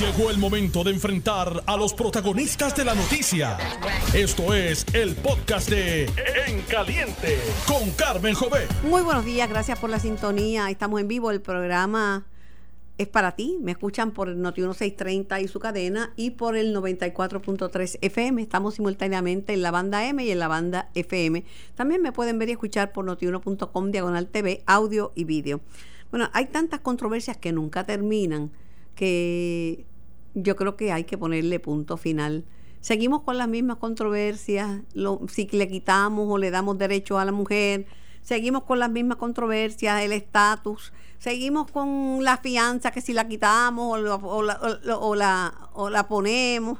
Llegó el momento de enfrentar a los protagonistas de la noticia. Esto es el podcast de En Caliente con Carmen Jové. Muy buenos días, gracias por la sintonía. Estamos en vivo, el programa es para ti. Me escuchan por el Noti 1630 y su cadena y por el 94.3 FM. Estamos simultáneamente en la banda M y en la banda FM. También me pueden ver y escuchar por notiuno.com diagonal TV, audio y vídeo. Bueno, hay tantas controversias que nunca terminan que yo creo que hay que ponerle punto final. Seguimos con las mismas controversias, lo, si le quitamos o le damos derecho a la mujer, seguimos con las mismas controversias, el estatus, seguimos con la fianza que si la quitamos o, la, o, la, o la, ponemos.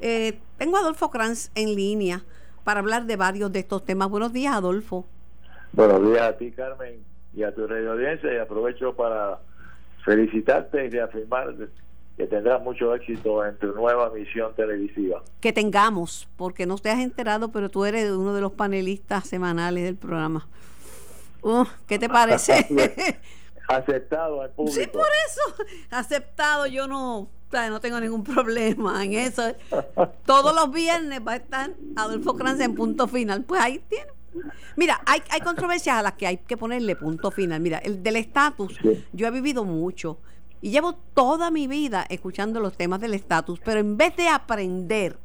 Eh, tengo a Adolfo Kranz en línea para hablar de varios de estos temas. Buenos días, Adolfo. Buenos días a ti, Carmen, y a tu radio audiencia, y aprovecho para felicitarte y reafirmar que tendrás mucho éxito en tu nueva misión televisiva. Que tengamos, porque no te has enterado, pero tú eres uno de los panelistas semanales del programa. Uh, ¿Qué te parece? aceptado al público. Sí, por eso, aceptado, yo no, no tengo ningún problema en eso. Todos los viernes va a estar Adolfo Kranz en punto final. Pues ahí tiene. Mira, hay, hay controversias a las que hay que ponerle punto final. Mira, el del estatus, yo he vivido mucho y llevo toda mi vida escuchando los temas del estatus, pero en vez de aprender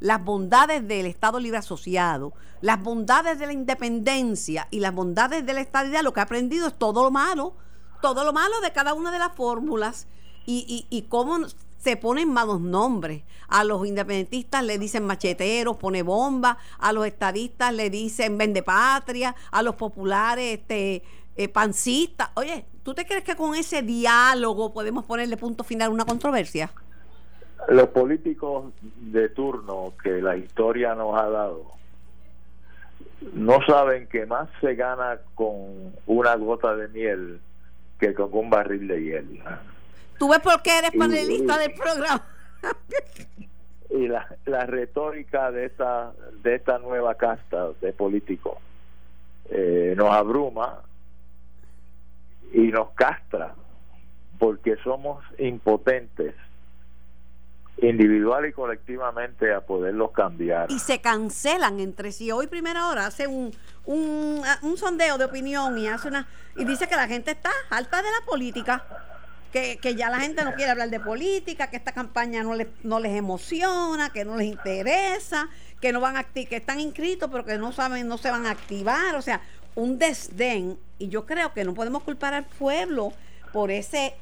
las bondades del Estado Libre Asociado, las bondades de la independencia y las bondades de la estadidad, lo que he aprendido es todo lo malo, todo lo malo de cada una de las fórmulas y, y, y cómo se ponen malos nombres. A los independentistas le dicen macheteros, pone bomba, a los estadistas le dicen vende patria, a los populares este eh, pancistas. Oye, ¿tú te crees que con ese diálogo podemos ponerle punto final a una controversia? Los políticos de turno que la historia nos ha dado no saben que más se gana con una gota de miel que con un barril de hiel. ¿Tú ves por qué eres panelista del programa? y la, la retórica de esta, de esta nueva casta de políticos eh, nos abruma y nos castra porque somos impotentes individual y colectivamente a poderlos cambiar. Y se cancelan entre sí. Hoy primera hora hace un, un, un sondeo de opinión y hace una y dice que la gente está alta de la política que, ya la gente no quiere hablar de política, que esta campaña no les, no les emociona, que no les interesa, que no van a que están inscritos pero que no saben, no se van a activar, o sea, un desdén y yo creo que no podemos culpar al pueblo por ese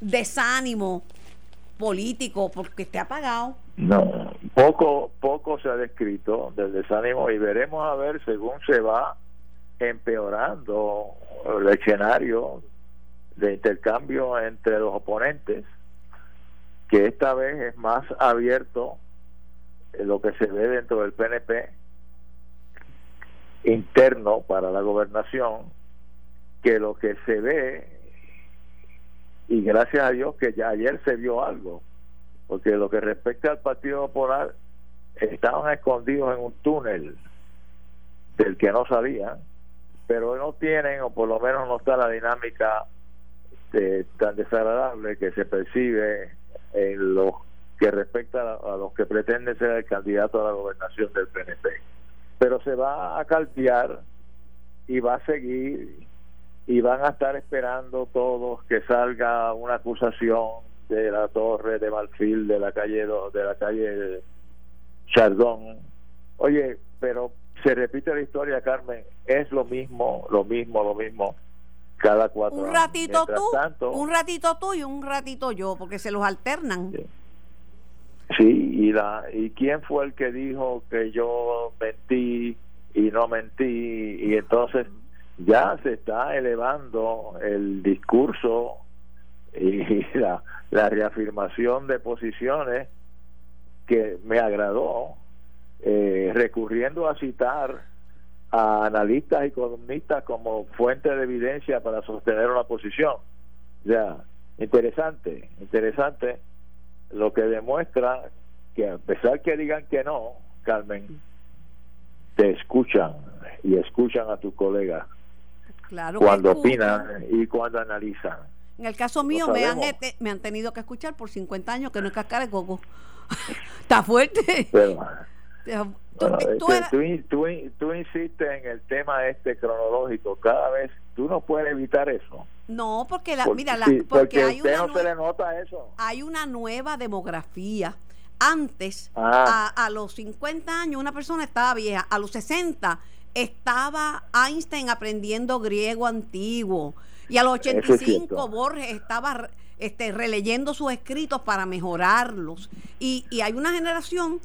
desánimo político porque esté apagado. No, poco poco se ha descrito del desánimo y veremos a ver según se va empeorando el escenario de intercambio entre los oponentes, que esta vez es más abierto lo que se ve dentro del PNP interno para la gobernación que lo que se ve y gracias a Dios que ya ayer se vio algo porque lo que respecta al Partido Popular estaban escondidos en un túnel del que no sabían pero no tienen o por lo menos no está la dinámica este, tan desagradable que se percibe en lo que respecta a, los que pretenden ser el candidato a la gobernación del PNP. Pero se va a caldear y va a seguir y van a estar esperando todos que salga una acusación de la torre de Malfil de la calle de la calle Chardón. Oye, pero se repite la historia, Carmen, es lo mismo, lo mismo, lo mismo cada cuatro un ratito tú un ratito tú y un ratito yo porque se los alternan. Sí. y la y quién fue el que dijo que yo mentí y no mentí y entonces ya se está elevando el discurso y la, la reafirmación de posiciones que me agradó eh, recurriendo a citar a analistas y columnistas como fuente de evidencia para sostener una posición. Ya, interesante, interesante lo que demuestra que a pesar que digan que no, Carmen, te escuchan y escuchan a tus colegas claro cuando opinan y cuando analizan. En el caso mío me han, me han tenido que escuchar por 50 años que no es cascar de coco. Está fuerte. Tú, insistes en el tema este cronológico. Cada vez tú no puedes evitar eso. No porque la mira la, porque, hay una no se le nota eso. hay una nueva demografía. Antes ah. a, a, los 50 años una persona estaba vieja. A los 60 estaba Einstein aprendiendo griego antiguo. Y a los 85 Borges estaba este, releyendo sus escritos para mejorarlos. Y, y hay una generación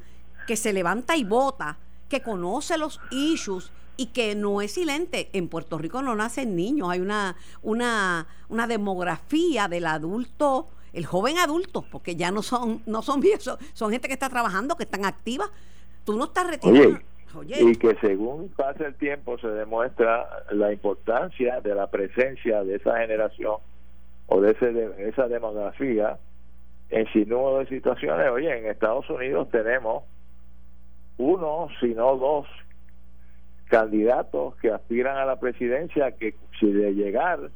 que se levanta y vota, que conoce los issues y que no es silente. En Puerto Rico no nacen niños, hay una, una, una demografía del adulto, el joven adulto, porque ya no son, no son viejos, son gente que está trabajando, que están activas. Tú no estás retirado. Y que según pasa el tiempo se demuestra la importancia de la presencia de esa generación o de, ese, de esa demografía en sin número de situaciones. Oye, en Estados Unidos tenemos uno, si no dos candidatos que aspiran a la presidencia que si de llegar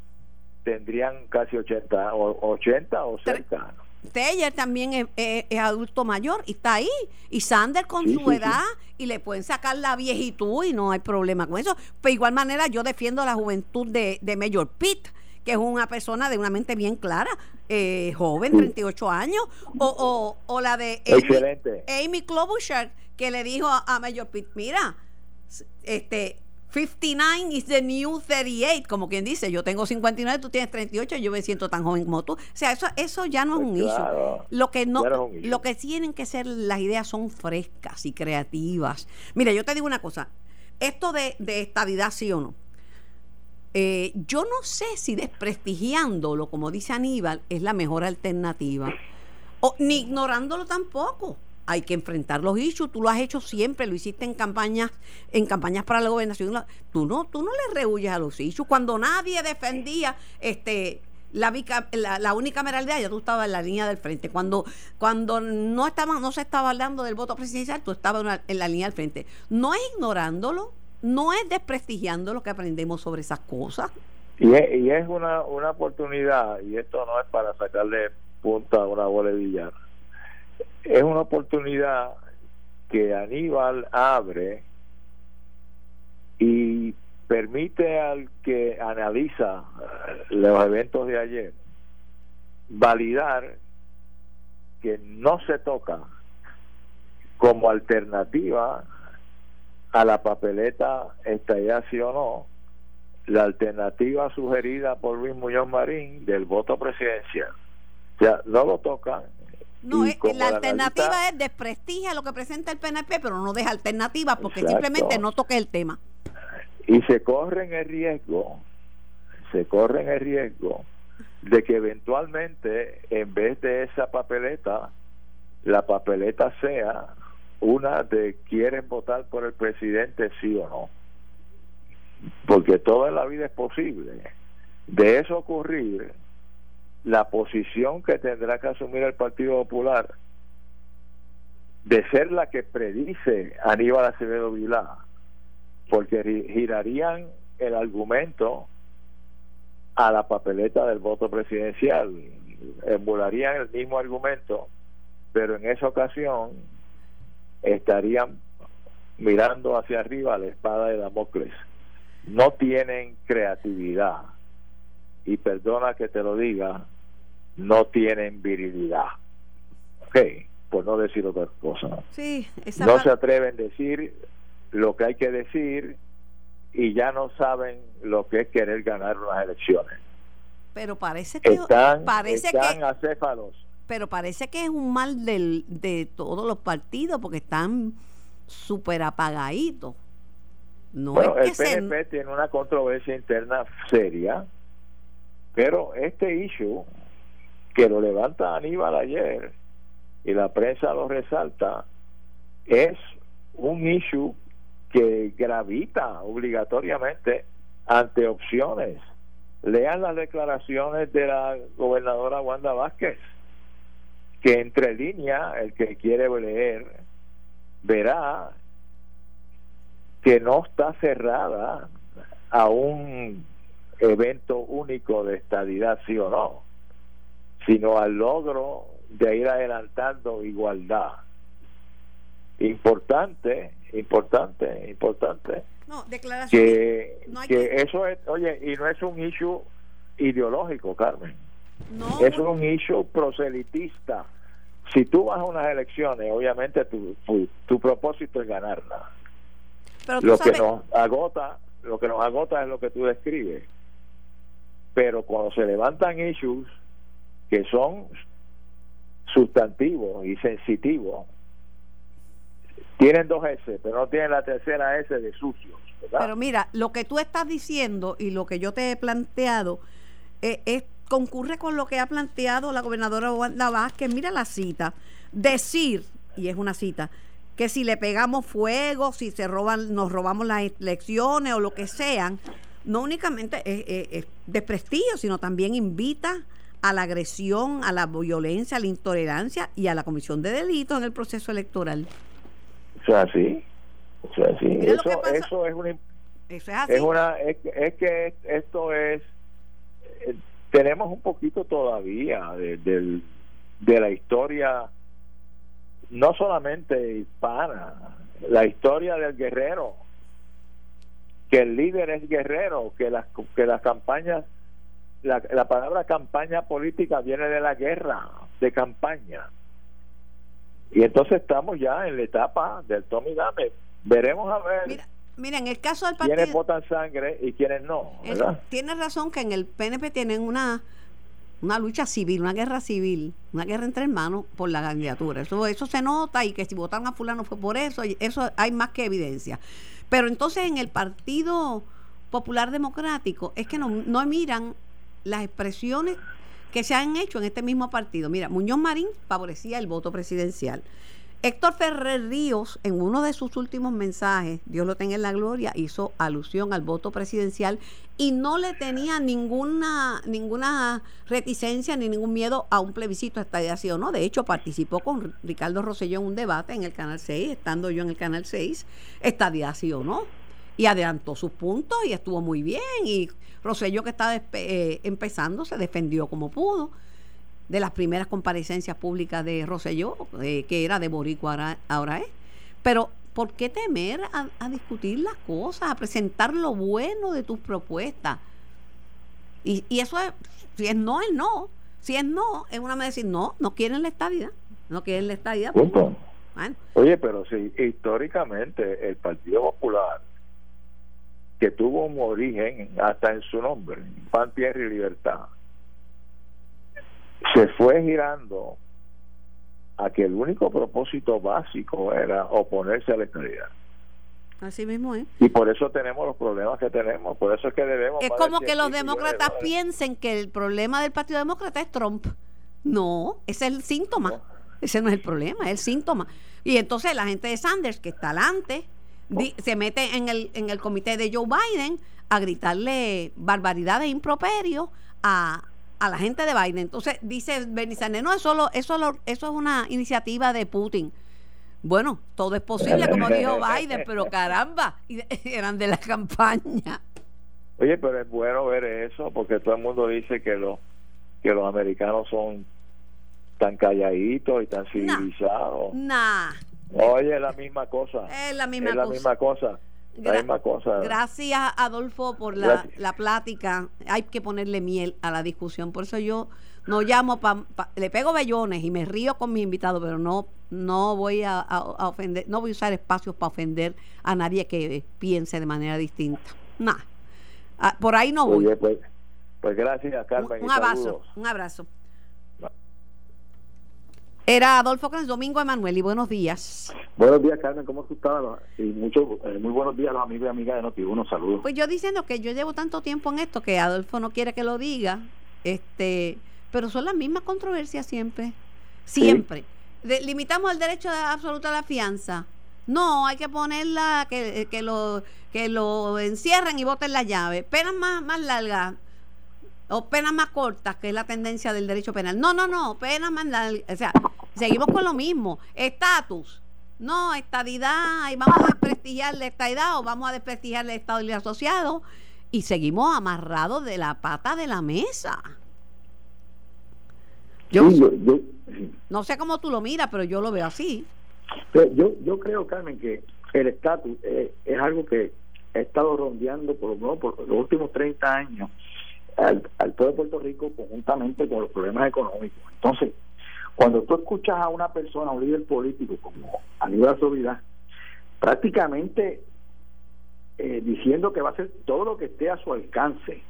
tendrían casi 80 o 80 o cerca. Taylor también es, adulto mayor y está ahí. Y Sander con su edad y le pueden sacar la viejitud y no hay problema con eso. Pero de igual manera yo defiendo la juventud de, de Mayor Pitt que es una persona de una mente bien clara, eh, joven, 38 años, o, o, la de Amy, Amy Klobuchar, que le dijo a, Mayor Pitt, mira, este 59 is the new 38, como quien dice, yo tengo 59, tú tienes 38, yo me siento tan joven como tú. O sea, eso eso ya no es un pues Lo que no lo que tienen que ser las ideas son frescas y creativas. Mira, yo te digo una cosa, esto de, de estadidad sí o no. Eh, yo no sé si desprestigiándolo, como dice Aníbal, es la mejor alternativa, o, ni ignorándolo tampoco hay que enfrentar los issues, tú lo has hecho siempre, lo hiciste en campañas, en campañas para la gobernación, tú no, tú no le rehuyes a los issues, cuando nadie defendía este la, la, la ya tú estabas en la línea del frente. Cuando, cuando no estaba, no se estaba hablando del voto presidencial, tú estabas en la línea del frente. No es ignorándolo, no es desprestigiando lo que aprendemos sobre esas cosas. Y es, y es una, una oportunidad, y esto no es para sacarle punta a una bola billar es una oportunidad que Aníbal abre y permite al que analiza eh, los eventos de ayer validar que no se toca como alternativa a la papeleta estallada sí o no la alternativa sugerida por Luis Muñoz Marín del voto presidencial. O sea, no lo tocan no, la alternativa es desprestigia lo que presenta el PNP, pero no deja alternativa porque simplemente no toque el tema. Y se corren el riesgo, se corren el riesgo de que eventualmente, en vez de esa papeleta, la papeleta sea una de quieren votar por el presidente sí o no. Porque toda la vida es posible. De eso ocurrir, la posición que tendrá que asumir el Partido Popular de ser la que predice Aníbal Acevedo Vilá, porque girarían el argumento a la papeleta del voto presidencial, emularían el mismo argumento, pero en esa ocasión estarían mirando hacia arriba la espada de Damocles. No tienen creatividad. Y perdona que te lo diga, no tienen virilidad. Ok, por no decir otra cosa. Sí, no se atreven a decir lo que hay que decir y ya no saben lo que es querer ganar unas elecciones. Pero parece que están, parece están acéfalos. Pero parece que es un mal del, de todos los partidos porque están súper apagaditos. No el PNP tiene una controversia interna seria, pero este issue que lo levanta Aníbal ayer y la prensa lo resalta, es un issue que gravita obligatoriamente ante opciones. Lean las declaraciones de la gobernadora Wanda Vázquez, que entre líneas, el que quiere leer, verá que no está cerrada a un evento único de estadidad, sí o no sino al logro de ir adelantando igualdad. Importante, importante, importante. No, declaración. Que, no hay que que- eso es, oye, y no es un issue ideológico, Carmen. No, Es un issue proselitista. Si tú vas a unas elecciones, obviamente tu, tu, tu propósito es ganarla. pero Lo que nos agota, lo que nos agota es lo que tú describes. Pero cuando se levantan issues que son sustantivos y sensitivos, tienen dos S, pero no tienen la tercera S de sucios, ¿verdad? pero mira, lo que tú estás diciendo y lo que yo te he planteado eh, es concurre con lo que ha planteado la gobernadora Wanda Vázquez. Mira la cita. Decir, y es una cita, que si le pegamos fuego, si se roban, nos robamos las elecciones o lo que sean, no únicamente es, es- es desprestigio, sino también invita a la agresión, a la violencia, a la intolerancia y a la comisión de delitos en el proceso electoral. O sea, sí. O sea, sí. Eso, eso es una Eso es así. es una es, que- es que esto es eh, tenemos un poquito todavía de, del- de la historia no solamente hispana la historia del guerrero que el líder es guerrero que las que las campañas la, la palabra campaña política viene de la guerra de campaña y entonces estamos ya en la etapa del Tommy Dame veremos a ver Mira, mira, en el caso del partido... votan sangre y quiénes no, Es- ¿verdad? Tienes razón que en el PNP tienen una una lucha civil, una guerra civil, una guerra entre hermanos por la candidatura. Eso eso se nota y que si votaron a fulano fue por eso, y eso hay más que evidencia. Pero entonces en el Partido Popular Democrático es que no, miran las expresiones que se han hecho en este mismo partido. Mira, Muñoz Marín favorecía el voto presidencial. Héctor Ferrer Ríos, en uno de sus últimos mensajes, Dios lo tenga en la gloria, hizo alusión al voto presidencial y no le tenía ninguna ninguna reticencia ni ningún miedo a un plebiscito estadía sí o no. De hecho, participó con Ricardo Rosselló en un debate en el Canal 6, estando yo en el Canal 6, estadía sí o no. Y adelantó sus puntos y estuvo muy bien. Y Rosselló, que está eh, empezando, se defendió como pudo de las primeras comparecencias públicas de Rosselló, eh, que era de Boricua, ahora, es. Pero, ¿por qué temer a, a discutir las cosas, a presentar lo bueno de tus propuestas? Y, y eso es, si es no, es no. Si es no, es una manera de decir, no, no quieren la estadidad. No quieren la estadidad. pues, bueno, Oye, pero si históricamente el Partido Popular, que tuvo un origen hasta en su nombre, Pan, Tierra y Libertad, se fue girando a que el único propósito básico era oponerse a la estabilidad. así mismo es. Y por eso tenemos los problemas que tenemos, por eso es que debemos... Es como que 100 los de demócratas piensen que el problema del Partido Demócrata es Trump. No, ese es el síntoma. No. Ese no es el problema, es el síntoma. Y entonces la gente de Sanders, que está adelante, di- se mete en el, en el comité de Joe Biden a gritarle barbaridades e improperios a, a la gente de Biden. Entonces dice Bernie Sanders, no, eso, lo- eso, lo- eso es una iniciativa de Putin. Bueno, todo es posible, como dijo Biden, pero caramba, y- eran de la campaña. Oye, pero es bueno ver eso, porque todo el mundo dice que los que los americanos son tan calladitos y tan civilizados. Nah, Oye, es la misma cosa. es la misma es la cosa. misma cosa. La Gra- misma cosa. Gracias, Adolfo, por la, la plática. Hay que ponerle miel a la discusión. Por eso yo no llamo, pa, pa- le pego bellones y me río con mis invitados, pero no no voy a, a- a ofender, no voy a usar espacios para ofender a nadie que piense de manera distinta. Nah. Ah, por ahí no voy. Oye, pues, pues gracias, Carmen. un abrazo, saludos. un abrazo. Era Adolfo Cruz, Domingo Emanuel, y buenos días. Buenos días, Carmen, ¿cómo tú estás? Y mucho, eh, muy buenos días a los amigos y amigas de Noti1, saludos. Pues yo diciendo que yo llevo tanto tiempo en esto que Adolfo no quiere que lo diga, este, pero son las mismas controversias siempre, siempre. De- limitamos el derecho de- absoluto a la fianza. No, hay que ponerla que, que lo que lo encierren y boten la llave. Penas más más largas o penas más cortas, que es la tendencia del derecho penal. No, no, no, penas más largas. O sea, seguimos con lo mismo. Estatus. No, estadidad, y vamos a desprestigiar la estadidad o vamos a desprestigiar el Estado Libre Asociado. Y seguimos amarrados de la pata de la mesa. Yo, yo, no sé cómo tú lo miras, pero yo lo veo así. yo, yo creo, Carmen, que el estatus es, algo que ha estado rondeando por, por los últimos 30 años al, al pueblo de Puerto Rico conjuntamente con los problemas económicos. Entonces, cuando tú escuchas a una persona, un líder político como Aníbal Soledad, prácticamente eh, diciendo que va a hacer todo lo que esté a su alcance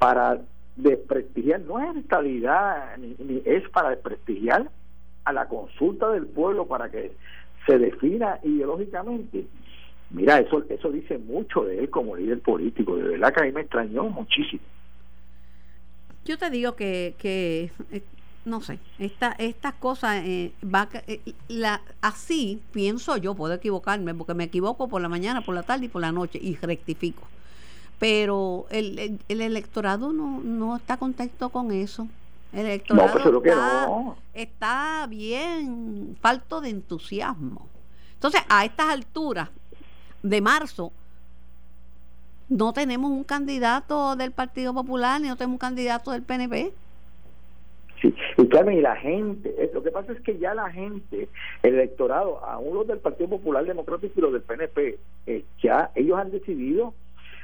para desprestigiar, no es estabilidad, ni, es para desprestigiar a la consulta del pueblo para que se defina ideológicamente. Mira, eso, eso dice mucho de él como líder político, de verdad que a mí me extrañó muchísimo. Yo te digo que, que eh, no sé, esta, estas cosas, eh, va, eh, la, así pienso yo, puedo equivocarme, porque me equivoco por la mañana, por la tarde y por la noche y rectifico. Pero el, el, electorado no, no está contento con eso. El electorado está, está bien falto de entusiasmo. Entonces, a estas alturas de marzo, no tenemos un candidato del Partido Popular ni no tenemos un candidato del PNP. Sí, y claro, y la gente, eh, lo que pasa es que ya la gente, el electorado, aún los del Partido Popular Democrático y los del PNP, eh, ya ellos han decidido,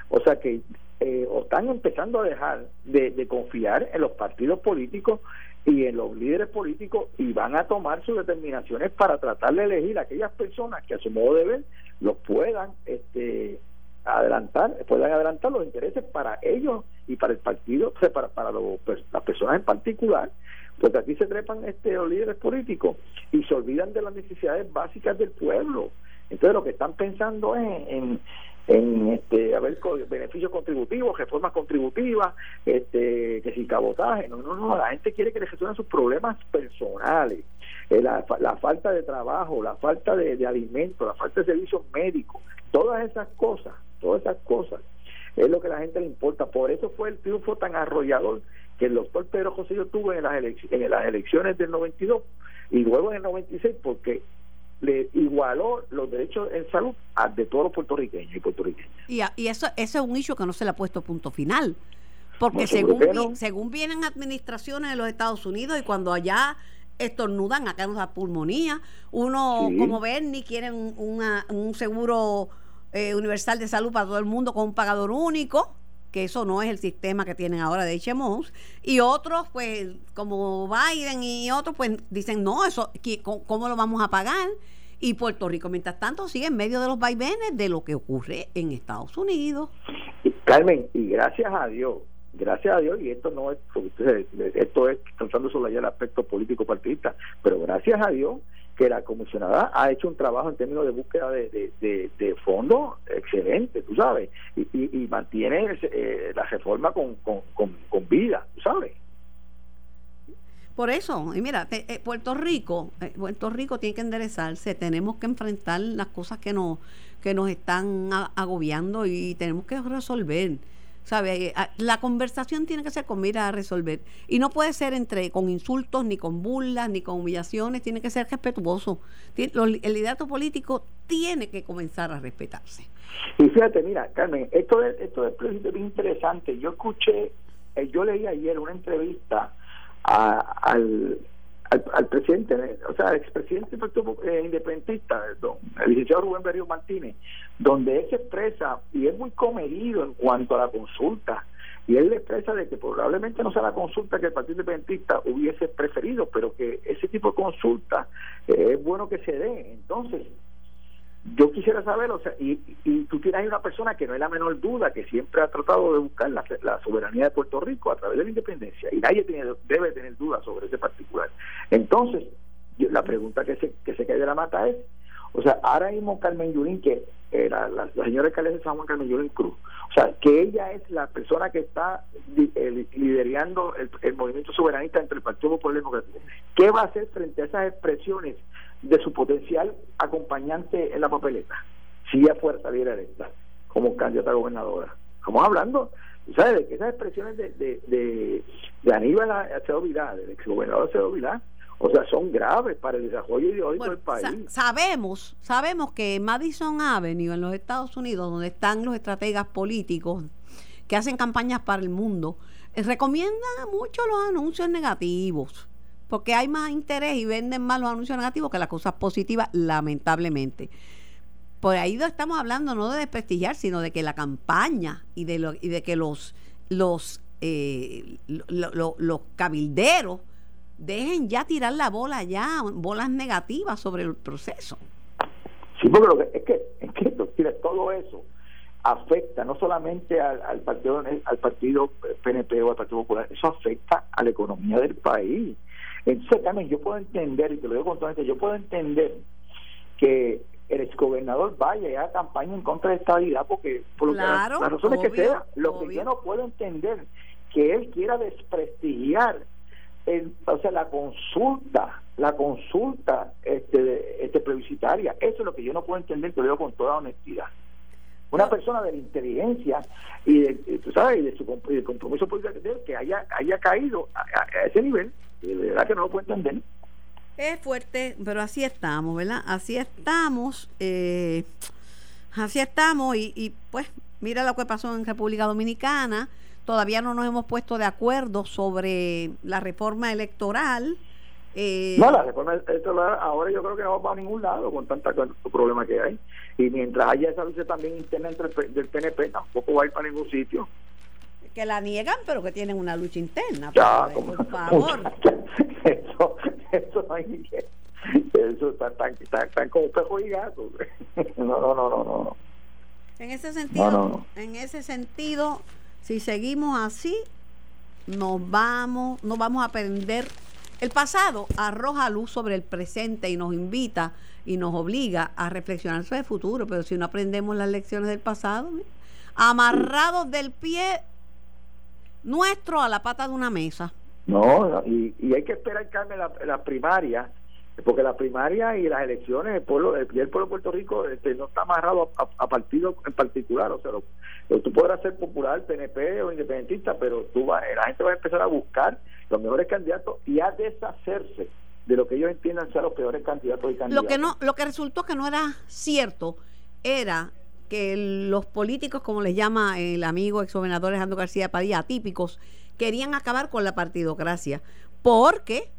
o sea que eh, están empezando a dejar de, de, confiar en los partidos políticos y en los líderes políticos y van a tomar sus determinaciones para tratar de elegir a aquellas personas que a su modo de ver los puedan este adelantar, puedan adelantar los intereses para ellos y para el partido, o sea, para, para las personas en particular, porque aquí se trepan este, los líderes políticos y se olvidan de las necesidades básicas del pueblo. Entonces lo que están pensando es en, en este a ver beneficios contributivos, reformas contributivas, este que sin cabotaje, no, no, no, la gente quiere que le resuelvan sus problemas personales, eh, la, la, falta de trabajo, la falta de, de alimentos, la falta de servicios médicos, todas esas cosas, todas esas cosas es lo que a la gente le importa, por eso fue el triunfo tan arrollador que el doctor Pedro José yo tuvo en las, en las elecciones del 92 y luego en el 96 porque le igualó los derechos en salud a de todos los puertorriqueños y puertorriqueñas. Y, y eso, ese es un hecho que no se le ha puesto punto final. Porque según, según vienen administraciones de los Estados Unidos y cuando allá estornudan, acá nos da pulmonía, uno como ven ni quieren un seguro eh, universal de salud para todo el mundo con un pagador único que eso no es el sistema que tienen ahora de HMOs, y otros, pues, como Biden y otros, pues dicen, no, eso, ¿cómo lo vamos a pagar? Y Puerto Rico, mientras tanto, sigue en medio de los vaivenes de lo que ocurre en Estados Unidos. Carmen, y gracias a Dios, gracias a Dios, y esto no es, esto es tratando sobre el aspecto político partidista, pero gracias a Dios que la comisionada ha hecho un trabajo en términos de búsqueda de, de, fondos excelente, tú sabes, y, y, mantiene eh, la reforma con, con, con, vida, tú sabes. Por eso, y mira, eh, Puerto Rico, eh, Puerto Rico tiene que enderezarse, tenemos que enfrentar las cosas que nos, que nos están agobiando y tenemos que resolver. ¿Sabe? Eh, la conversación tiene que ser con mira a resolver. Y no puede ser entre con insultos, ni con burlas, ni con humillaciones, tiene que ser respetuoso. el liderato político tiene que comenzar a respetarse. Y fíjate, mira, Carmen, esto es, esto es bien interesante. Yo escuché, eh, yo leí ayer una entrevista al al, presidente, o sea, al expresidente del eh, Independentista, el licenciado Rubén Berrío Martínez, donde él se expresa y es muy comedido en cuanto a la consulta. Y él le expresa de que probablemente no sea la consulta que el Partido Independentista hubiese preferido, pero que ese tipo de consulta eh, es bueno que se dé. Entonces, yo quisiera saber, o sea, y, y tú tienes ahí una persona que no es la menor duda, que siempre ha tratado de buscar la, soberanía de Puerto Rico a través de la independencia, y nadie tiene, debe tener dudas sobre ese particular. Entonces, la pregunta que se, que se cae de la mata es, o sea, ahora mismo Carmen Yulín, que era la, señora alcaldesa de San Juan Carmen Yulín Cruz, o sea, que ella es la persona que está eh, liderando el, movimiento soberanista entre el Partido Popular Democrático. ¿Qué va a hacer frente a esas expresiones de su potencial acompañante en la papeleta, si ella fuera saliera electa como candidata a gobernadora. Estamos hablando, ¿sabes? De que esas expresiones de, de, de, de Aníbal Acevedo Vilá, del exgobernador Acevedo Vilá, o sea, son graves para el desarrollo ideológico del país. sabemos, sabemos que Madison Avenue en los Estados Unidos, donde están los estrategas políticos que hacen campañas para el mundo, eh, recomiendan mucho los anuncios negativos porque hay más interés y venden más los anuncios negativos que las cosas positivas, lamentablemente. Por ahí estamos hablando no de desprestigiar, sino de que la campaña y de, lo, y de que los, los, eh, los cabilderos dejen ya tirar la bola ya, bolas negativas sobre el proceso. Sí, porque lo que, es que, es que todo eso afecta no solamente al, partido al partido PNP o al Partido Popular, eso afecta a la economía del país. Entonces también yo puedo entender, y te lo digo con todo yo puedo entender que el exgobernador vaya y haga campaña en contra de esta estabilidad porque por las razones que sea, lo que yo no puedo entender que él quiera desprestigiar o sea, la consulta, la consulta este, este plebiscitaria, eso es lo que yo no puedo entender, te lo digo con toda honestidad. Una persona de la inteligencia y de, tú sabes, y de su compromiso político que haya, haya caído a, ese nivel, de verdad que no lo puedo entender. Es fuerte, pero así estamos, ¿verdad? Así estamos, eh, así estamos y, y pues mira lo que pasó en República Dominicana Todavía no nos hemos puesto de acuerdo sobre la reforma electoral. Eh, no, la reforma electoral ahora yo creo que no va a ningún lado con tantos problemas que hay. Y mientras haya esa lucha también interna entre el, del PNP, tampoco va a ir para ningún sitio. Que la niegan, pero que tienen una lucha interna. Ya, por favor. Eso, eso no hay. Eso está tan, tan, tan como pejo y gato. No, no, no, no, no. En ese sentido, en ese sentido, si seguimos así, nos vamos, nos vamos a aprender. El pasado arroja luz sobre el presente y nos invita y nos obliga a reflexionar sobre el futuro, pero si no aprendemos las lecciones del pasado, amarrados del pie nuestro a la pata de una mesa. No, y, hay que esperar, Carmen, la, la primaria porque la primaria y las elecciones el pueblo el, pueblo de Puerto Rico este, no está amarrado a, a, partidos en particular o sea tú podrás ser popular PNP o independentista pero tú va, la gente va a empezar a buscar los mejores candidatos y a deshacerse de lo que ellos entiendan ser los peores candidatos y candidatos lo que no lo que resultó que no era cierto era que los políticos como les llama el amigo exgobernador Alejandro García Padilla atípicos querían acabar con la partidocracia porque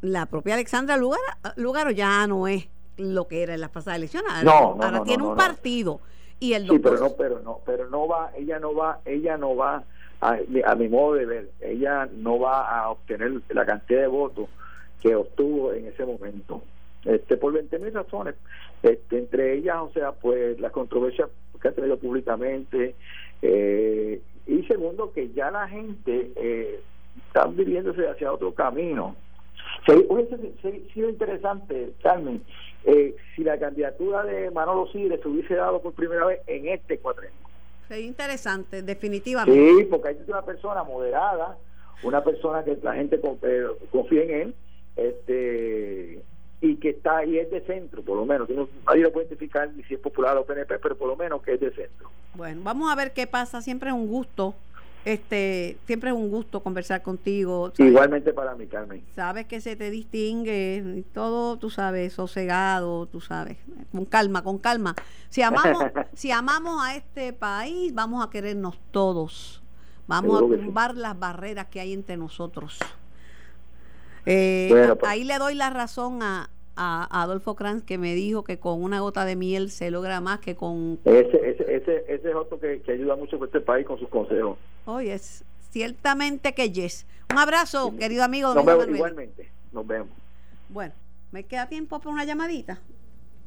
la propia Alexandra Lugaro, ya no es lo que era en las pasadas elecciones. ahora tiene un partido y el doctor... Sí, pero no, pero no, pero no va, ella no va, ella no va a, a mi modo de ver, ella no va a obtener la cantidad de votos que obtuvo en ese momento. Este, por 20 mil razones, este, entre ellas, o sea, pues la controversia que ha tenido públicamente, eh, y segundo, que ya la gente eh, está viviéndose hacia otro camino hubiese sido interesante, Carmen, eh, si la candidatura de Manolo Sidre se hubiese dado por primera vez en este cuatrenio. Sería interesante, definitivamente. Sí, porque hay una persona moderada, una persona que la gente eh, confía en él, este y que está ahí es de centro, por lo menos. Nadie lo puede identificar ni si es popular o PNP, pero por lo menos que es de centro. Bueno, vamos a ver qué pasa. Siempre es un gusto este, siempre es un gusto conversar contigo. Igualmente para mí, Carmen. Sabes que se te distingue, todo, tú sabes, sosegado, tú sabes, con calma, con calma. Si amamos, si amamos a este país, vamos a querernos todos. Vamos a tumbar las barreras que hay entre nosotros. Eh, pues. Ahí le doy la razón a, a Adolfo Kranz que me dijo que con una gota de miel se logra más que con... Ese, ese, ese, ese es otro que, ayuda mucho a este país con sus consejos. Hoy es ciertamente que yes. Un abrazo, querido amigo. Nos vemos igualmente. Nos vemos. Bueno, ¿me queda tiempo para una llamadita?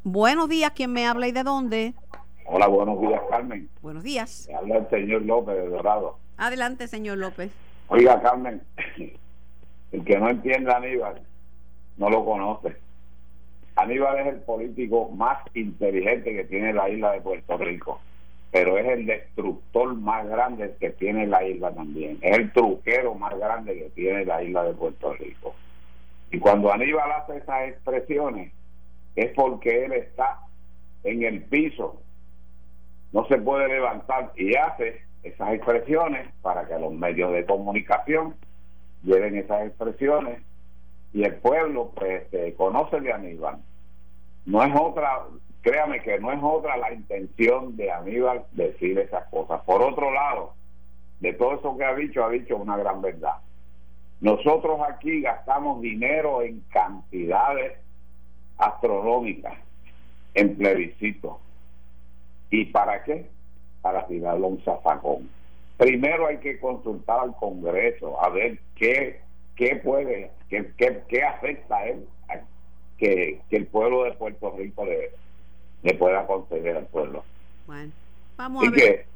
Buenos días, ¿quién me habla y de dónde? Hola, buenos días, Carmen. Buenos días. Me habla el señor López de Dorado. Adelante, señor López. Oiga, Carmen, el que no entiende a Aníbal no lo conoce. Aníbal es el político más inteligente que tiene la isla de Puerto Rico, pero es el destructor más grande que tiene la isla también. Es el truquero más grande que tiene la isla de Puerto Rico. Y cuando Aníbal hace esas expresiones, es porque él está en el piso, no se puede levantar y hace esas expresiones para que los medios de comunicación lleven esas expresiones y el pueblo pues este, conoce de Aníbal. No es otra, créame que no es otra la intención de Aníbal decir esas cosas. Por otro lado, de todo eso que ha dicho, ha dicho una gran verdad. Nosotros aquí gastamos dinero en cantidades astronómicas en plebiscito. ¿Y para qué? Para tirarlo un zafacón. Primero hay que consultar al Congreso a ver qué, qué puede, qué, qué, afecta a él, que, que el pueblo de Puerto Rico le, le pueda conceder al pueblo. Bueno, vamos a ver.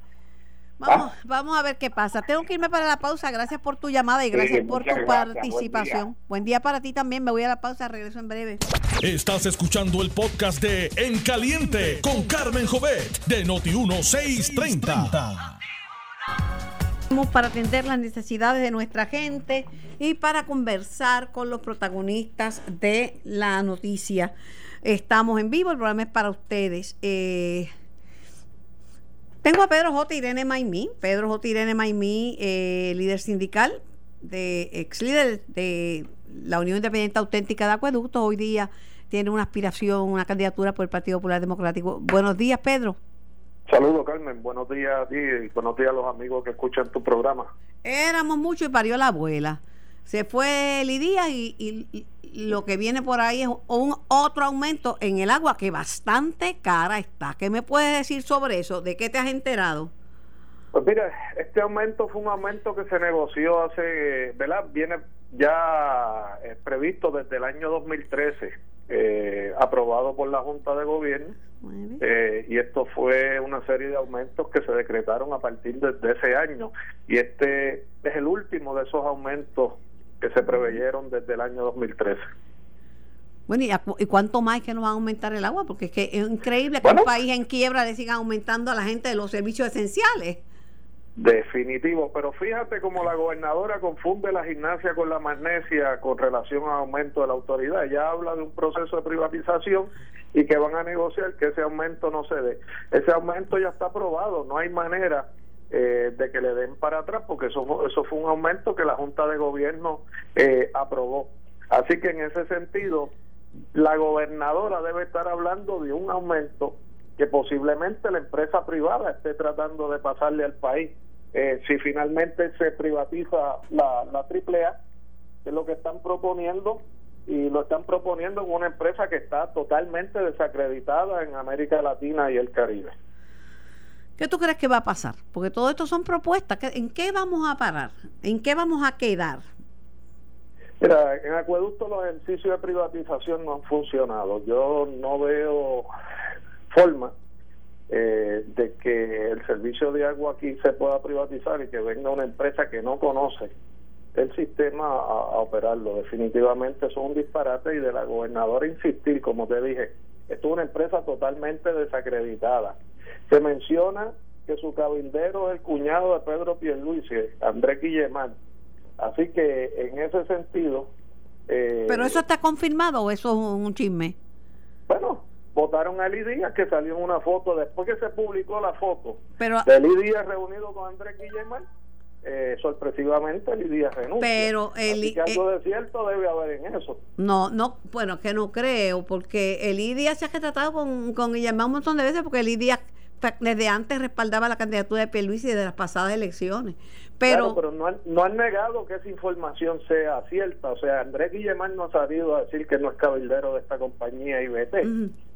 Vamos, ¿Ah? vamos a ver qué pasa. Tengo que irme para la pausa. Gracias por tu llamada y gracias por tu participación. Buen día. para ti también. Me voy a la pausa. Regreso en breve. Estás escuchando el podcast de En Caliente con Carmen Jovet de Noti1630. Para atender las necesidades de nuestra gente y para conversar con los protagonistas de la noticia. Estamos en vivo, el programa es para ustedes. Eh, tengo a Pedro J. Irene Maimí, Pedro J. Irene Maimí, eh, líder sindical, de ex líder de la Unión Independiente Auténtica de Acueductos. Hoy día tiene una aspiración, una candidatura por el Partido Popular Democrático. Buenos días, Pedro. Saludos, Carmen. Buenos días a ti y buenos días a los amigos que escuchan tu programa. Éramos muchos y parió la abuela. Se fue Lidia y, y, lo que viene por ahí es un otro aumento en el agua que bastante cara está. ¿Qué me puedes decir sobre eso? ¿De qué te has enterado? Pues mira, este aumento fue un aumento que se negoció hace, ¿verdad? Viene ya eh, previsto desde el año 2013, eh, aprobado por la Junta de Gobierno. Eh, y esto fue una serie de aumentos que se decretaron a partir de ese año. Y este es el último de esos aumentos que se preveyeron desde el año 2013. Bueno, ¿y, cuánto más que nos va a aumentar el agua? Porque es que es increíble que un país en quiebra le siga aumentando a la gente de los servicios esenciales. Definitivo, pero fíjate cómo la gobernadora confunde la gimnasia con la magnesia con relación al aumento de la autoridad. Ella habla de un proceso de privatización y que van a negociar que ese aumento no se dé. Ese aumento ya está aprobado, no hay manera eh, de que le den para atrás, porque eso, eso fue un aumento que la Junta de Gobierno eh, aprobó. Así que en ese sentido, la gobernadora debe estar hablando de un aumento que posiblemente la empresa privada esté tratando de pasarle al país. Eh, si finalmente se privatiza la, la AAA, es lo que están proponiendo, y lo están proponiendo en una empresa que está totalmente desacreditada en América Latina y el Caribe. ¿Qué tú crees que va a pasar? Porque todo esto son propuestas. ¿En qué vamos a parar? ¿En qué vamos a quedar? Mira, en acueducto los ejercicios de privatización no han funcionado. Yo no veo forma eh, de que el servicio de agua aquí se pueda privatizar y que venga una empresa que no conoce el sistema a, a operarlo. Definitivamente eso es un disparate y de la gobernadora insistir, como te dije, esto es una empresa totalmente desacreditada se menciona que su cabildero es el cuñado de Pedro Pierluisi, Andrés Guillemán. Así que en ese sentido... Eh, ¿Pero eso está confirmado o eso es un chisme? Bueno, votaron a Eli Díaz, que salió en una foto, después que se publicó la foto Pero, de Eli Díaz reunido con Andrés Guillemán, eh, sorpresivamente Eli Díaz renuncia. Pero Eli, que algo de cierto debe haber en eso. No, no, bueno, que no creo, porque Eli Díaz se ha tratado con, con Guillemán un montón de veces, porque Eli Díaz desde antes respaldaba la candidatura de Pierluisi de las pasadas elecciones. Pero, pero no, han, no han negado que esa información sea cierta. O sea, Andrés Guillemán no ha salido a decir que no es cabildero de esta compañía IBT,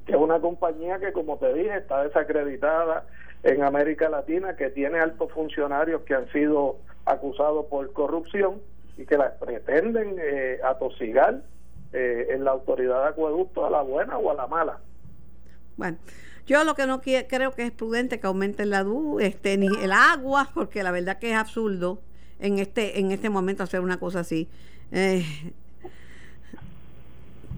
que es una compañía que, como te dije, está desacreditada en América Latina, que tiene altos funcionarios que han sido acusados por corrupción y que la pretenden eh, atosigar eh, en la autoridad de acueducto a la buena o a la mala. Bueno. Yo lo que no creo que es prudente que aumenten la luz, este, ni el agua, porque la verdad que es absurdo en este, en este momento hacer una cosa así. Eh,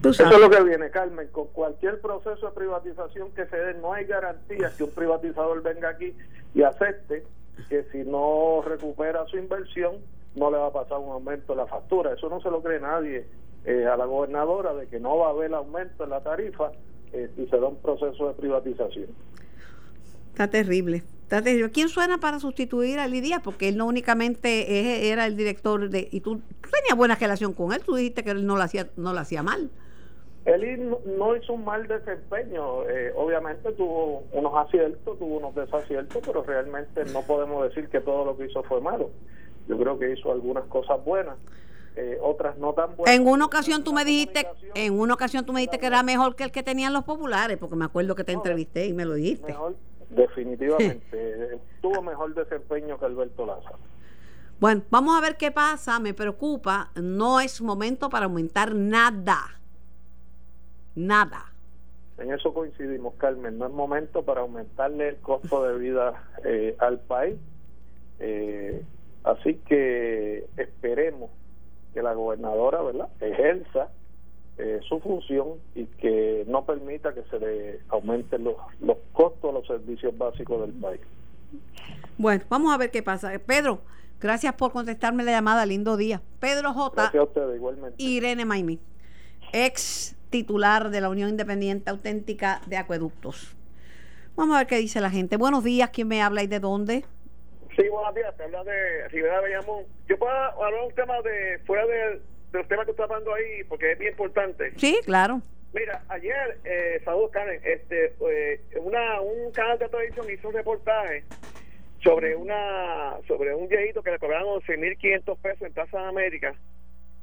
Eso es lo que viene, Carmen. Con cualquier proceso de privatización que se dé, no hay garantías que un privatizador venga aquí y acepte que si no recupera su inversión, no le va a pasar un aumento en la factura. Eso no se lo cree nadie eh, a la gobernadora de que no va a haber aumento en la tarifa eh, y se da un proceso de privatización. Está terrible. Está terrible. ¿Quién suena para sustituir a Lidia? Porque él no únicamente era el director de... Y tú, tenías buena relación con él, tú dijiste que él no lo hacía, no lo hacía mal. Él no, hizo un mal desempeño, eh, obviamente tuvo unos aciertos, tuvo unos desaciertos, pero realmente no podemos decir que todo lo que hizo fue malo. Yo creo que hizo algunas cosas buenas eh, otras no tan buenas. En una ocasión tú me dijiste, en una ocasión tú me dijiste que era mejor que el que tenían los populares, porque me acuerdo que te entrevisté y me lo dijiste. Mejor, definitivamente. tuvo mejor desempeño que Alberto Lázaro. Bueno, vamos a ver qué pasa. Me preocupa. No es momento para aumentar nada. Nada. En eso coincidimos, Carmen. No es momento para aumentarle el costo de vida eh, al país. Eh, así que esperemos que la gobernadora, ¿verdad?, ejerza eh, su función y que no permita que se le aumenten los, los costos de los servicios básicos del país. Bueno, vamos a ver qué pasa. Pedro, gracias por contestarme la llamada. Lindo día. Pedro J. Gracias a igualmente. Irene Maimi, ex titular de la Unión Independiente Auténtica de Acueductos. Vamos a ver qué dice la gente. Buenos días, ¿quién me habla y de dónde? Sí, buenos días, te habla de Rivera Bayamón. Yo puedo hablar un tema de fuera de, de los temas que está hablando ahí, porque es bien importante. Sí, claro. Mira, ayer, eh, saludos Karen, este, eh, una, un canal de televisión hizo un reportaje sobre una sobre un viejito que le cobraron 11.500 pesos en Plaza de América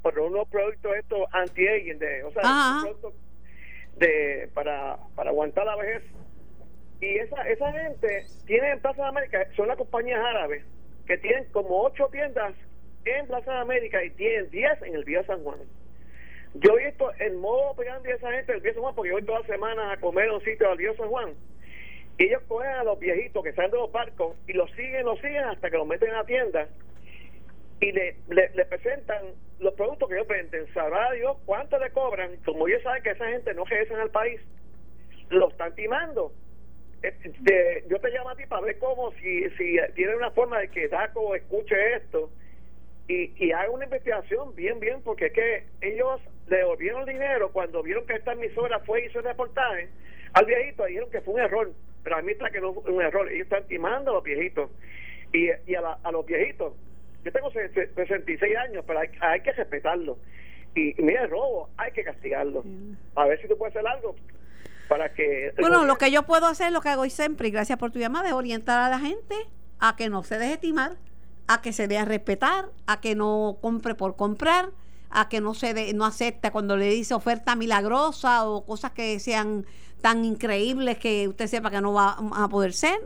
por unos productos estos anti-aging, de, o sea, Ajá. productos de, para, para aguantar la vejez. Y esa, esa gente tiene en Plaza de América, son las compañías árabes, que tienen como ocho tiendas en Plaza de América y tienen 10 en el Vía San Juan. Yo he visto el modo operandi de esa gente del Vía San Juan, porque yo voy todas las semanas a comer en un sitio del Vía San Juan. Y ellos cogen a los viejitos que salen de los barcos y los siguen, los siguen hasta que los meten en la tienda y le, le, presentan los productos que ellos venden. Sabrá Dios cuánto le cobran. Como ellos saben que esa gente no regresa al país, lo están timando. De- yo te llamo a ti para ver cómo, si, si tiene una forma de que DACO escuche esto y, y haga una investigación bien, bien, porque es que ellos le devolvieron el dinero cuando vieron que esta emisora fue y hizo el reportaje al viejito, dijeron que fue un error, pero a mí está que no fue un error. Ellos están timando a los viejitos y, y a, la- a los viejitos. Yo tengo se- se- 66 años, pero hay, hay que respetarlo. Y, y mira, el robo, hay que castigarlo. A ver si tú puedes hacer algo para que... Bueno, lo que yo puedo hacer, lo que hago siempre, y gracias por tu llamada, es orientar a la gente a que no se deje timar, a que se a respetar, a que no compre por comprar, a que no se de- no acepta cuando le dice oferta milagrosa o cosas que sean tan increíbles que usted sepa que no va a poder ser.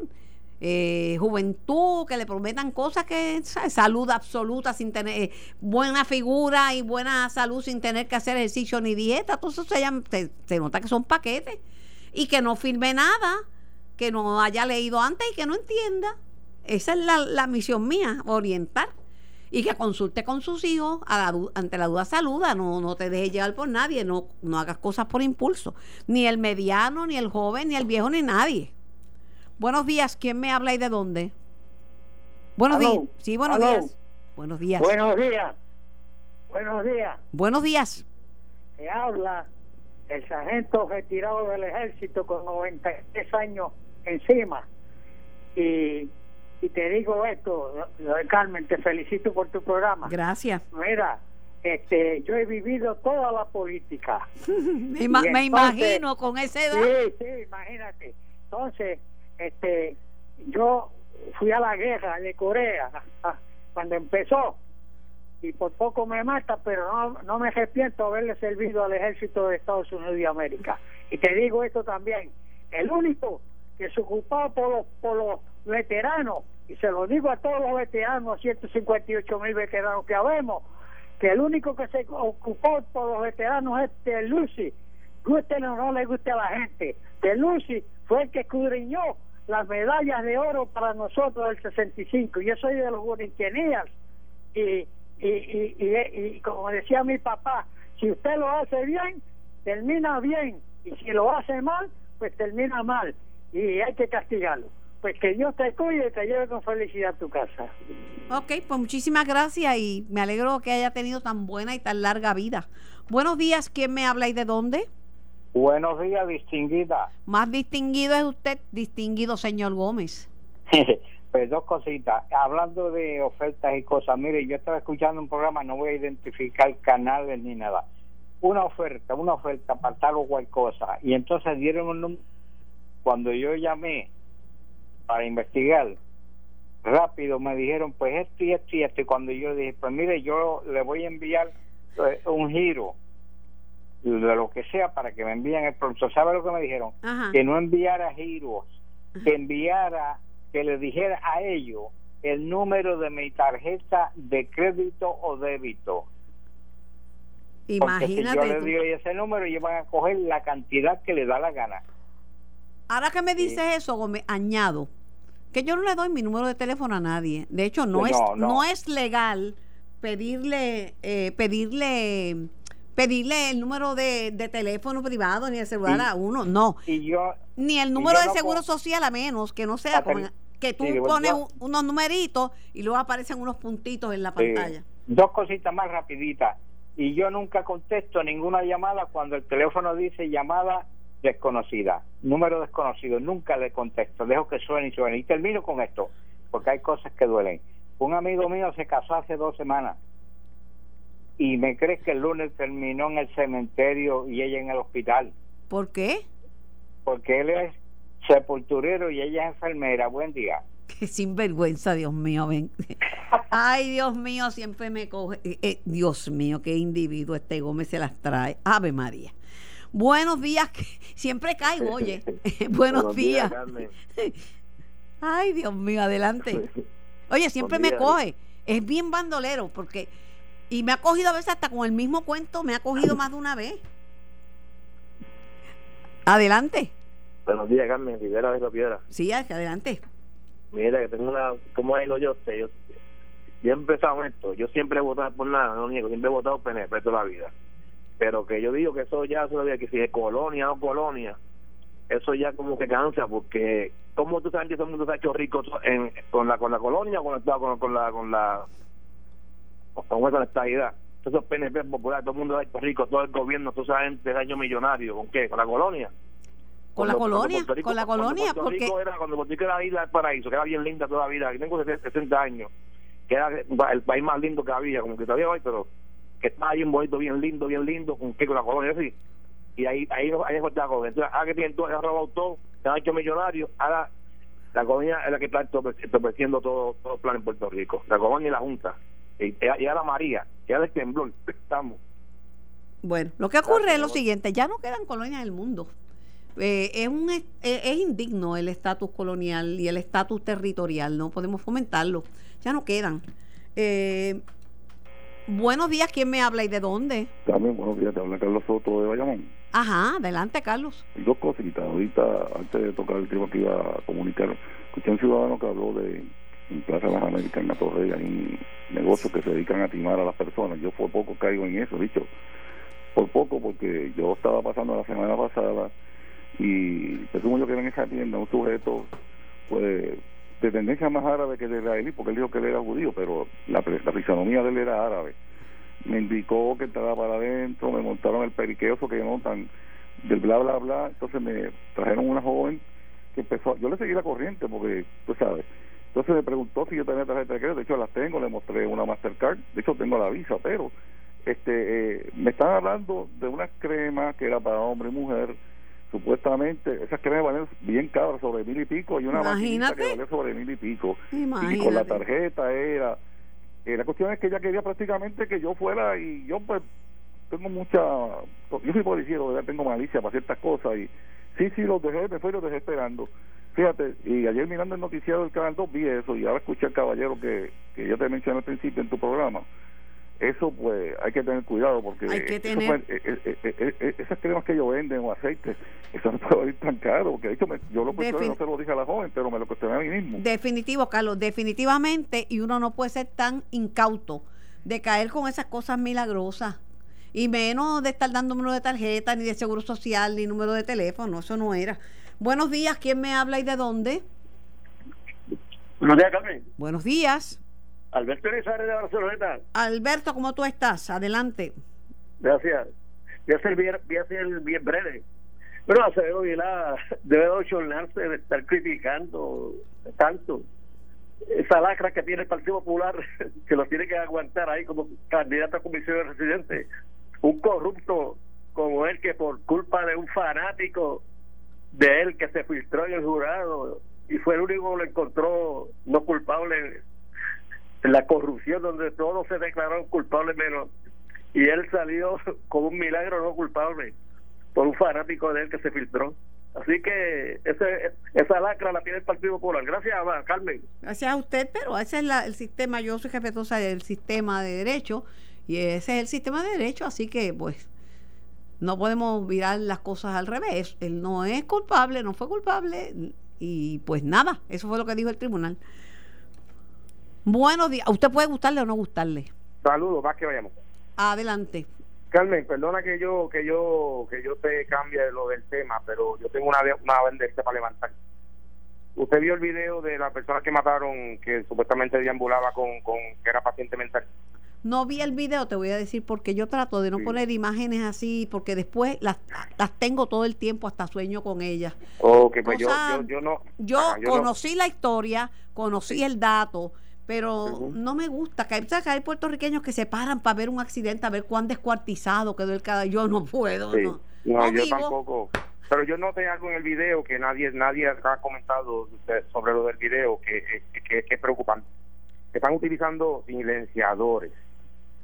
Eh, juventud, que le prometan cosas que, salud absoluta sin tener eh, buena figura y buena salud sin tener que hacer ejercicio ni dieta, todo eso se, llama, se, nota que son paquetes y que no firme nada, que no haya leído antes y que no entienda. Esa es la, la misión mía, orientar. Y que consulte con sus hijos a la ante la duda saluda, no, no te dejes llevar por nadie, no, no hagas cosas por impulso. Ni el mediano, ni el joven, ni el viejo, ni nadie. Buenos días, ¿quién me habla y de dónde? Buenos días. Sí, buenos días. Buenos días. Buenos días. Buenos días. Buenos días. Me habla el sargento retirado del ejército con 93 años encima. Y, y te digo esto, Carmen, te felicito por tu programa. Gracias. Mira, este, yo he vivido toda la política. Me, me imagino con ese edad. Sí, sí, imagínate. Entonces, este, yo fui a la guerra de Corea cuando empezó y por poco me mata, pero no, no me arrepiento de haberle servido al ejército de Estados Unidos de América. Y te digo esto también, el único que se ocupó por los, por los veteranos, y se lo digo a todos los veteranos, 158 mil veteranos que habemos, que el único que se ocupó por los veteranos es de Lucy, guste o no le guste a la gente. De Lucy fue el que escudriñó las medallas de oro para nosotros del 65. Yo soy de los Borinquenías y, y, y, y, y como decía mi papá, si usted lo hace bien, termina bien. Y si lo hace mal, pues termina mal. Y hay que castigarlo. Pues que Dios te cuide y te lleve con felicidad a tu casa. Ok, pues muchísimas gracias y me alegro que haya tenido tan buena y tan larga vida. Buenos días, ¿quién me habla y de dónde? Buenos días, distinguida. Más distinguido es usted, distinguido señor Gómez. pues dos cositas. Hablando de ofertas y cosas, mire, yo estaba escuchando un programa, no voy a identificar canales ni nada. Una oferta, una oferta para tal o cual cosa. Y entonces dieron un número. Cuando yo llamé para investigar, rápido me dijeron, pues esto y esto y esto. Y cuando yo dije, pues mire, yo le voy a enviar eh, un giro de lo que sea para que me envíen el pronto. ¿Sabe lo que me dijeron? Ajá. Que no enviara giros, que enviara, que le dijera a ellos el número de mi tarjeta de crédito o débito. Porque si yo Imagínate. le digo ese número, ellos van a coger la cantidad que le da la gana. Ahora que me dices eso, Gómez, añado que yo no le doy mi número de teléfono a nadie. De hecho, no, No, es no. no es legal pedirle eh, pedirle pedirle el número de, de teléfono privado ni de celular Y- a uno, no. Y yo, Ni el número de no seguro puedo- social a menos que no sea con- el- que tú sí, pones yo- unos numeritos y luego aparecen unos puntitos en la eh, pantalla. dos cositas más rapiditas. Y yo nunca contesto ninguna llamada cuando el teléfono dice llamada desconocida, número desconocido. Nunca le contesto, dejo que suene y suene. Y termino con esto, porque hay cosas que duelen. Un amigo mío se casó hace dos semanas y me crees que el lunes terminó en el cementerio y ella en el hospital, ¿Por qué? porque él es sepulturero y ella es enfermera. Buen día. Qué sinvergüenza, Dios mío, ven. Ay, Dios mío, siempre me coge. eh, eh, Dios mío, qué individuo este Gómez se las trae. Ave María. Buenos días, que siempre caigo, oye. Buenos, días. Ay, Dios mío, adelante. Oye, siempre me días. coge. Es bien bandolero, porque. Y me ha cogido a veces hasta con el mismo cuento, me ha cogido más de una vez. Adelante. Buenos días, Carmen. Rivera de la Piedra. Sí, adelante. Mira, que tengo una. ¿Cómo digo yo? Sé, yo, yo he empezado esto. Yo siempre he votado por nada, no niego. Siempre he votado PNP toda la vida. Pero que yo digo que eso ya, eso que si es colonia o colonia, eso ya como que cansa, porque ¿cómo tú sabes que todo el mundo se ha hecho rico en, con, la, con la colonia o con, la- con, con la. con la. Con, con la estadidad? Esos PNP populares, todo el mundo ha hecho rico, todo el gobierno, toda esa gente ha hecho millonario. ¿Con qué? ¿Con la colonia? Con la colonia, Puerto Rico- con la colonia, Puerto porque. Rico era, cuando Puerto Rico era la isla del paraíso, que era bien linda toda la vida, que tengo 60 años, que era el país más lindo que había, como que todavía hoy, pero que estaba bien bonito, bien lindo, bien lindo, con que con la colonia así. Y ahí ahí ahí la colonia. Entonces, ahora que tienen todo, han robado todo, se han hecho millonarios, ahora la colonia es la que está entorpeciendo todo, todo el plan en Puerto Rico. La colonia y la Junta. Y, y ahora María, que ahora el temblor, estamos. Bueno, lo que ocurre es lo siguiente, ya no quedan colonias en el mundo. Eh, es, un, es, es indigno el estatus colonial y el estatus territorial, no podemos fomentarlo, ya no quedan. Eh, buenos días, ¿quién me habla y de dónde? También, buenos días, te habla Carlos Soto de Bayamón. Ajá, adelante Carlos. Y dos cositas. Ahorita, antes de tocar el tema que iba a comunicar, escuché a un ciudadano que habló de en Plaza Las Américas, en la Torre, hay negocios que se dedican a timar a las personas. Yo por poco caigo en eso, dicho. Por poco, porque yo estaba pasando la semana pasada y presumo yo que en esa tienda un sujeto, pues, de tendencia más árabe que de israelí, porque él dijo que él era judío, pero la, la fisonomía de él era árabe me indicó que entraba para adentro, me montaron el periqueo, eso que montan del bla bla bla, entonces me trajeron una joven que empezó, yo le seguí la corriente porque tú sabes, entonces me preguntó si yo tenía tarjeta de crédito, de hecho las tengo, le mostré una Mastercard, de hecho tengo la visa, pero este eh, me están hablando de una crema que era para hombre y mujer, supuestamente esas cremas valen bien caras, sobre mil y pico, y una Imagínate. que vale sobre mil y pico, y con la Imagínate. tarjeta era eh, la cuestión es que ella quería prácticamente que yo fuera y yo pues tengo mucha yo soy policía tengo malicia para ciertas cosas y sí sí los dejé me fui y los dejé esperando fíjate y ayer mirando el noticiero del canal 2 vi eso y ahora escuché al caballero que, que yo te mencioné al principio en tu programa eso pues hay que tener cuidado porque eso, pues, eh, eh, eh, esas cremas que ellos venden o aceites eso no puede ir tan caro porque de hecho me- yo lo cuestioné Defin- no se lo dije a la joven pero me lo cuestioné a mí mismo Definitivo, Carlos, definitivamente, y uno no puede ser tan incauto de caer con esas cosas milagrosas. Y menos de estar dando número de tarjeta, ni de seguro social, ni número de teléfono. Eso no era. Buenos días, ¿quién me habla y de dónde? Buenos días, Carmen. Buenos días. Alberto Elizarre de Barcelona. Alberto, ¿cómo tú estás? Adelante. Gracias. Voy a ser bien, voy a ser bien breve. Bueno, Acevedo Vilá debe de ochornarse de estar criticando tanto esa lacra que tiene el Partido Popular, que lo tiene que aguantar ahí como candidato a comisión de residentes. Un corrupto como él que por culpa de un fanático de él que se filtró en el jurado y fue el único que lo encontró no culpable en la corrupción donde todos se declararon culpables menos y él salió con un milagro no culpable por un fanático de él que se filtró. Así que ese, esa lacra la tiene el Partido Popular. Gracias, Carmen. Gracias a usted, pero ese es el sistema, yo soy respetuosa del sistema de derecho y ese es el sistema de derecho, así que pues no podemos mirar las cosas al revés. Él no es culpable, no fue culpable y pues nada, eso fue lo que dijo el tribunal. Buenos días. ¿Usted puede gustarle o no gustarle? Saludos, más que vayamos. Adelante. Carmen, perdona que yo que yo que yo te cambie lo del tema, pero yo tengo una una banderita para levantar. Usted vio el video de la persona que mataron, que supuestamente deambulaba con, con que era paciente mental. No vi el video, te voy a decir porque yo trato de no poner imágenes así, porque después las, las tengo todo el tiempo, hasta sueño con ellas. Ok, pues yo, yo, no. Yo, conocí la historia, conocí el dato, pero no me gusta que hay, que hay puertorriqueños que se paran para ver un accidente, a ver cuán descuartizado quedó el cada yo no puedo no, no, yo tampoco. Pero yo noté algo en el video que nadie nadie ha comentado sobre lo del video que, que, es preocupante. Están utilizando silenciadores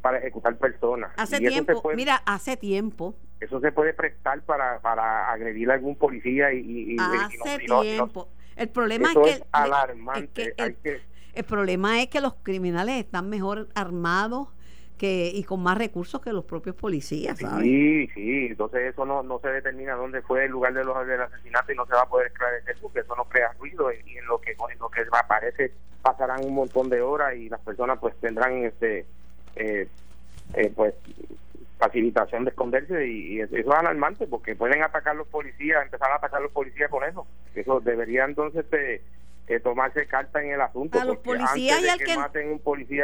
para ejecutar personas. Hace tiempo mira hace tiempo. Eso se puede prestar para, para agredir a algún policía y, hace tiempo. El problema es que es alarmante. que el problema es que los criminales están mejor armados que y con más recursos que los propios policías, Sí, sí, entonces eso no, no se determina dónde fue el lugar de los del asesinato y no se va a poder esclarecer porque eso no crea ruido y en lo que en lo que aparece pasarán un montón de horas y las personas pues tendrán este eh, eh, pues facilitación de esconderse y, eso es alarmante porque pueden atacar los policías, empezar a atacar los policías con eso. Eso debería entonces este, tomarse carta en el asunto. A los policías y al que.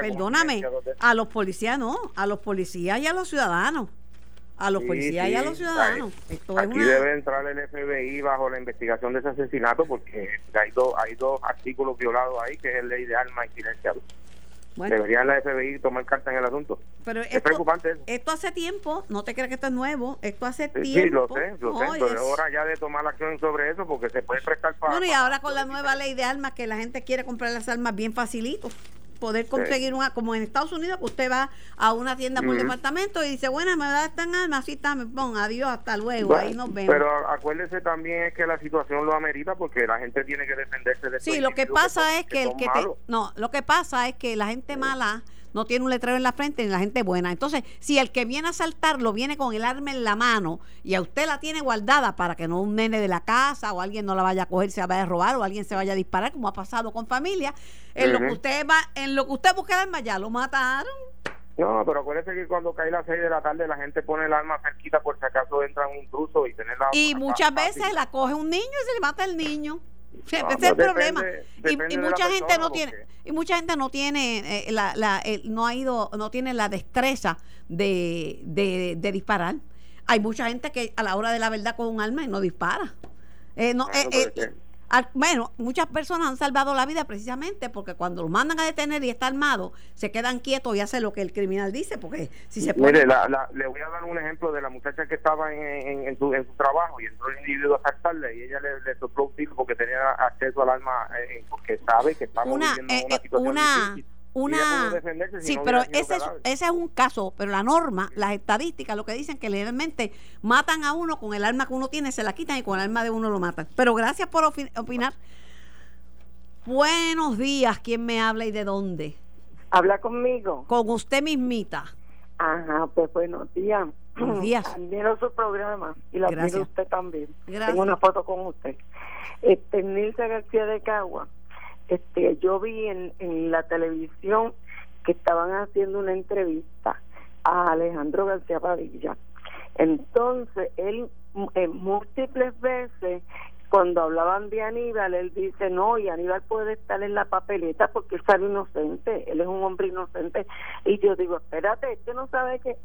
perdóname, a los policías no, a los policías y a los ciudadanos. A los policías y a los ciudadanos. aquí debe entrar el FBI bajo la investigación de ese asesinato porque hay, dos hay dos artículos violados ahí, que es ley de armas y silenciado. Debería la FBI tomar carta en el asunto. Pero es preocupante Esto hace tiempo, no te creas que esto es nuevo, esto hace tiempo. Sí, lo sé, lo sé, pero es hora ya de tomar acción sobre eso porque se puede prestar para... Bueno, y ahora con la nueva ley de armas que la gente quiere comprar las armas bien facilito poder conseguir una, como en Estados Unidos, que usted va a una tienda por departamento y dice, bueno, me da esta arma, así está, me pongo, adiós, hasta luego, ahí nos vemos. Pero acuérdese también es que la situación lo amerita porque la gente tiene que defenderse de Sí, lo que pasa es que, el que te, no, lo que pasa es que la gente mala no tiene un letrero en la frente ni la gente buena. Entonces, si el que viene a saltarlo viene con el arma en la mano y a usted la tiene guardada para que no un nene de la casa o alguien no la vaya a coger, se vaya a robar o alguien se vaya a disparar, como ha pasado con familia, en lo que usted va, en lo que usted busca el arma ya lo mataron. No, pero acuérdese que cuando cae las 6 de la tarde la gente pone el arma cerquita por si acaso entra un intruso y tener la Y muchas veces la coge un niño y se le mata el niño ese es el problema. y, mucha gente no tiene y mucha gente no tiene eh, la, la no ha ido no tiene la destreza de, de, de, disparar. Hay mucha gente que a la hora de la verdad con un arma y no dispara. Eh, no, eh, bueno, muchas personas han salvado la vida precisamente porque cuando los mandan a detener y está armado, se quedan quietos y hacen lo que el criminal dice, porque si se puede... Mire, le voy a dar un ejemplo de la muchacha que estaba en, su, trabajo y entró el individuo a saltarle y ella le, le sopló un tiro porque tenía acceso al arma, eh, porque sabe que estaba una, viviendo eh, una eh, situación una sí pero ese es, ese es un caso pero la norma las estadísticas lo que dicen que legalmente matan a uno con el arma que uno tiene se la quitan y con el arma de uno lo matan. Pero gracias por opinar. Buenos días quién me habla y de dónde habla conmigo. Con usted mismita. Ajá pues buenos días. Buenos días. Admiro su programa y lo admiro usted también. Tengo una foto con usted. Este Nilsa García de Cagua este yo vi en, en la televisión que estaban haciendo una entrevista a Alejandro García Padilla. Entonces, él en múltiples veces, cuando hablaban de Aníbal, él dice, no, y Aníbal puede estar en la papeleta porque él sale inocente, él es un hombre inocente. Y yo digo, espérate, este no sabe que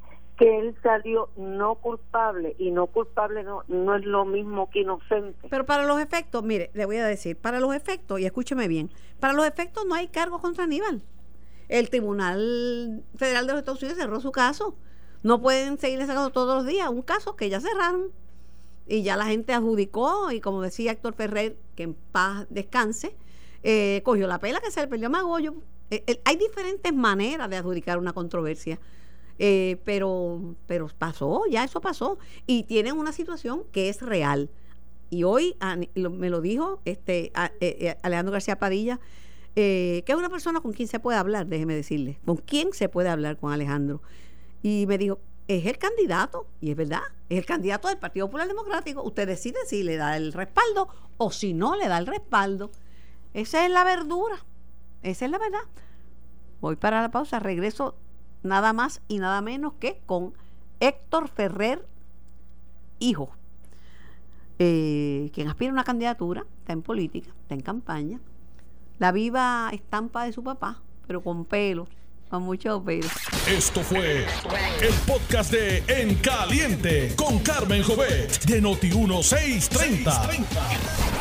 que él salió no culpable y no culpable no, no es lo mismo que inocente. Pero para los efectos, mire, le voy a decir, para los efectos, y escúcheme bien, para los efectos no hay cargo contra Aníbal. El Tribunal Federal de los Estados Unidos cerró su caso. No pueden seguirle sacando todos los días un caso que ya cerraron. y ya la gente adjudicó, y como decía Héctor Ferrer, que en paz descanse, eh, cogió la pela que se le perdió a Magollo. Eh, hay diferentes maneras de adjudicar una controversia. Pero, pero pasó, ya eso pasó. Y tienen una situación que es real. Y hoy me lo dijo este Alejandro García Padilla, que es una persona con quien se puede hablar, déjeme decirle. ¿Con quién se puede hablar con Alejandro? Y me dijo, es el candidato, y es verdad, es el candidato del Partido Popular Democrático. Usted decide si le da el respaldo o si no le da el respaldo. Esa es la verdura, esa es la verdad. Voy para la pausa, regreso nada más y nada menos que con Héctor Ferrer, hijo, eh, quien aspira a una candidatura, está en política, está en campaña, la viva estampa de su papá, pero con pelos con mucho pelo. Esto fue el podcast de En Caliente con Carmen Jovet de Noti1630.